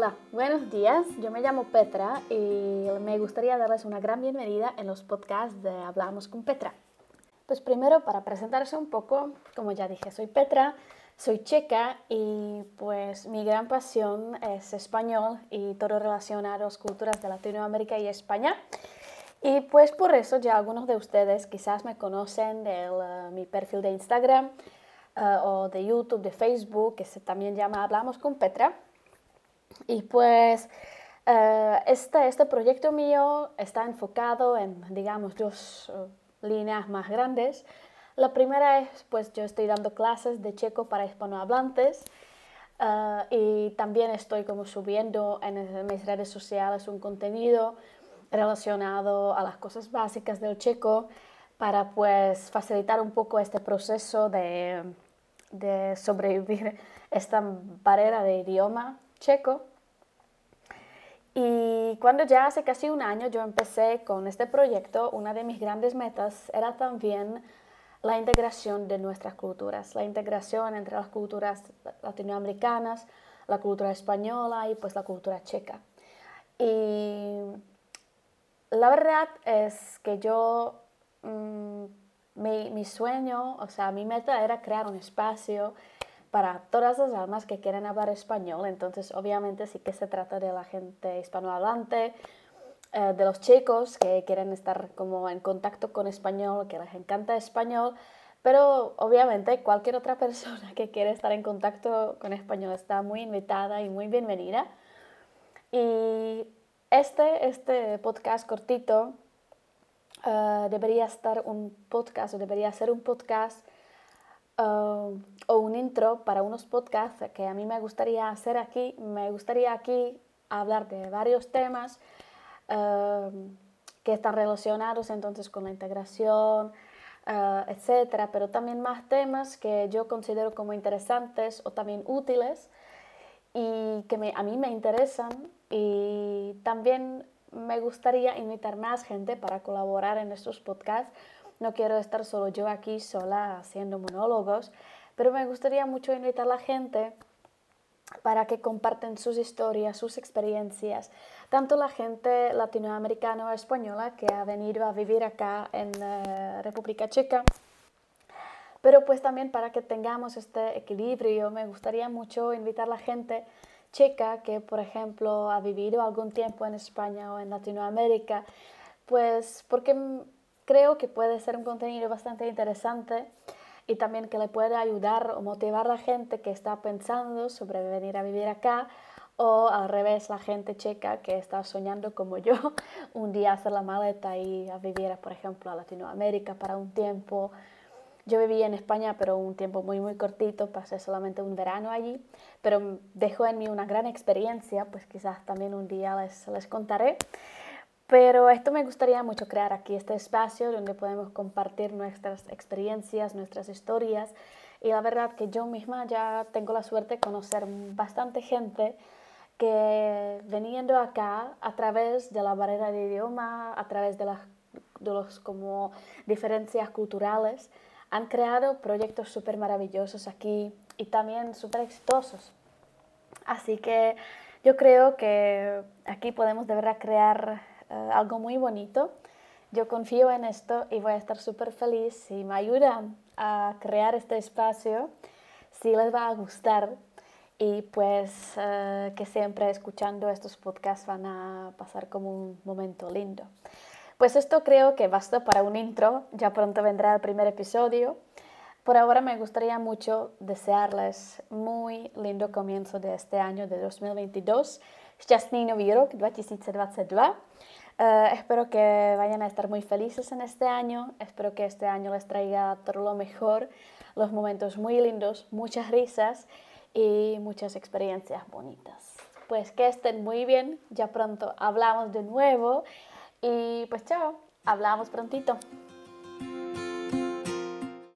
Hola, buenos días. Yo me llamo Petra y me gustaría darles una gran bienvenida en los podcasts de Hablamos con Petra. Pues primero, para presentarse un poco, como ya dije, soy Petra, soy checa y pues mi gran pasión es español y todo relacionado a las culturas de Latinoamérica y España. Y pues por eso ya algunos de ustedes quizás me conocen de eh, mi perfil de Instagram eh, o de YouTube, de Facebook, que se también llama Hablamos con Petra. Y pues eh, este, este proyecto mío está enfocado en, digamos, dos líneas más grandes. La primera es, pues yo estoy dando clases de checo para hispanohablantes uh, y también estoy como subiendo en, mis redes sociales un contenido relacionado a las cosas básicas del checo para pues facilitar un poco este proceso de, de sobrevivir esta barrera de idioma checo. Y cuando ya hace casi un año yo empecé con este proyecto, una de mis grandes metas era también la integración de nuestras culturas, la integración entre las culturas latinoamericanas, la cultura española y pues la cultura checa. Y la verdad es que yo, mm, mi, mi, sueño, o sea, mi meta era crear un espacio para todas las almas que quieren hablar español. Entonces, obviamente sí que se trata de la gente hispanohablante, eh, de los chicos que quieren estar como en contacto con español, que les encanta español, pero obviamente cualquier otra persona que quiere estar en contacto con español está muy invitada y muy bienvenida. Y este, este podcast cortito uh, debería estar un podcast o debería ser un podcast uh, o un intro para unos podcasts que a mí me gustaría hacer aquí. Me gustaría aquí hablar de varios temas Em, que están relacionados entonces con la integración, uh, etcétera, pero también más temas que yo considero como interesantes o también útiles y que me, a mí me interesan y también me gustaría invitar más gente para colaborar en estos podcasts. No quiero estar solo yo aquí sola haciendo monólogos, pero me gustaría mucho invitar a la gente para que comparten sus historias, sus experiencias, tanto la gente latinoamericana o española que ha venido a vivir acá en uh, República Checa, pero pues también para que tengamos este equilibrio, me gustaría mucho invitar a la gente checa que, por ejemplo, ha vivido algún tiempo en España o en Latinoamérica, pues porque creo que puede ser un contenido bastante interesante y también que le puede ayudar o motivar a la gente que está pensando sobre venir a vivir acá o al revés la gente checa que está soñando como yo un día hacer la maleta y a vivir por ejemplo a Latinoamérica para un tiempo. Yo viví en España pero un tiempo muy muy cortito pasé solamente un verano allí pero dejó en mí una gran experiencia pues quizás también un día les, les contaré pero esto me gustaría mucho crear aquí, este espacio donde podemos compartir nuestras experiencias, nuestras historias. Y la verdad que yo misma ya tengo la suerte de conocer bastante gente que veniendo acá a través de la barrera de idioma, a través de las de los como diferencias culturales, han creado proyectos súper maravillosos aquí y también súper exitosos. Así que yo creo que aquí podemos de verdad crear eh, algo muy bonito. Yo confío en esto y voy a estar súper feliz si me ayudan a crear este espacio, si les va a gustar y pues uh, que siempre escuchando estos podcasts van a pasar como un momento lindo. Pues esto creo que basta para un intro, ya pronto vendrá el primer episodio. Por ahora me gustaría mucho desearles muy lindo comienzo de este año de 2022. Šťastný nový rok 2022. Uh, espero que vayan a estar muy felices en este año, espero que este año les traiga todo lo mejor, los momentos muy lindos, muchas risas y muchas experiencias bonitas. Pues que estén muy bien, ya pronto hablamos de nuevo y pues chao, hablamos prontito.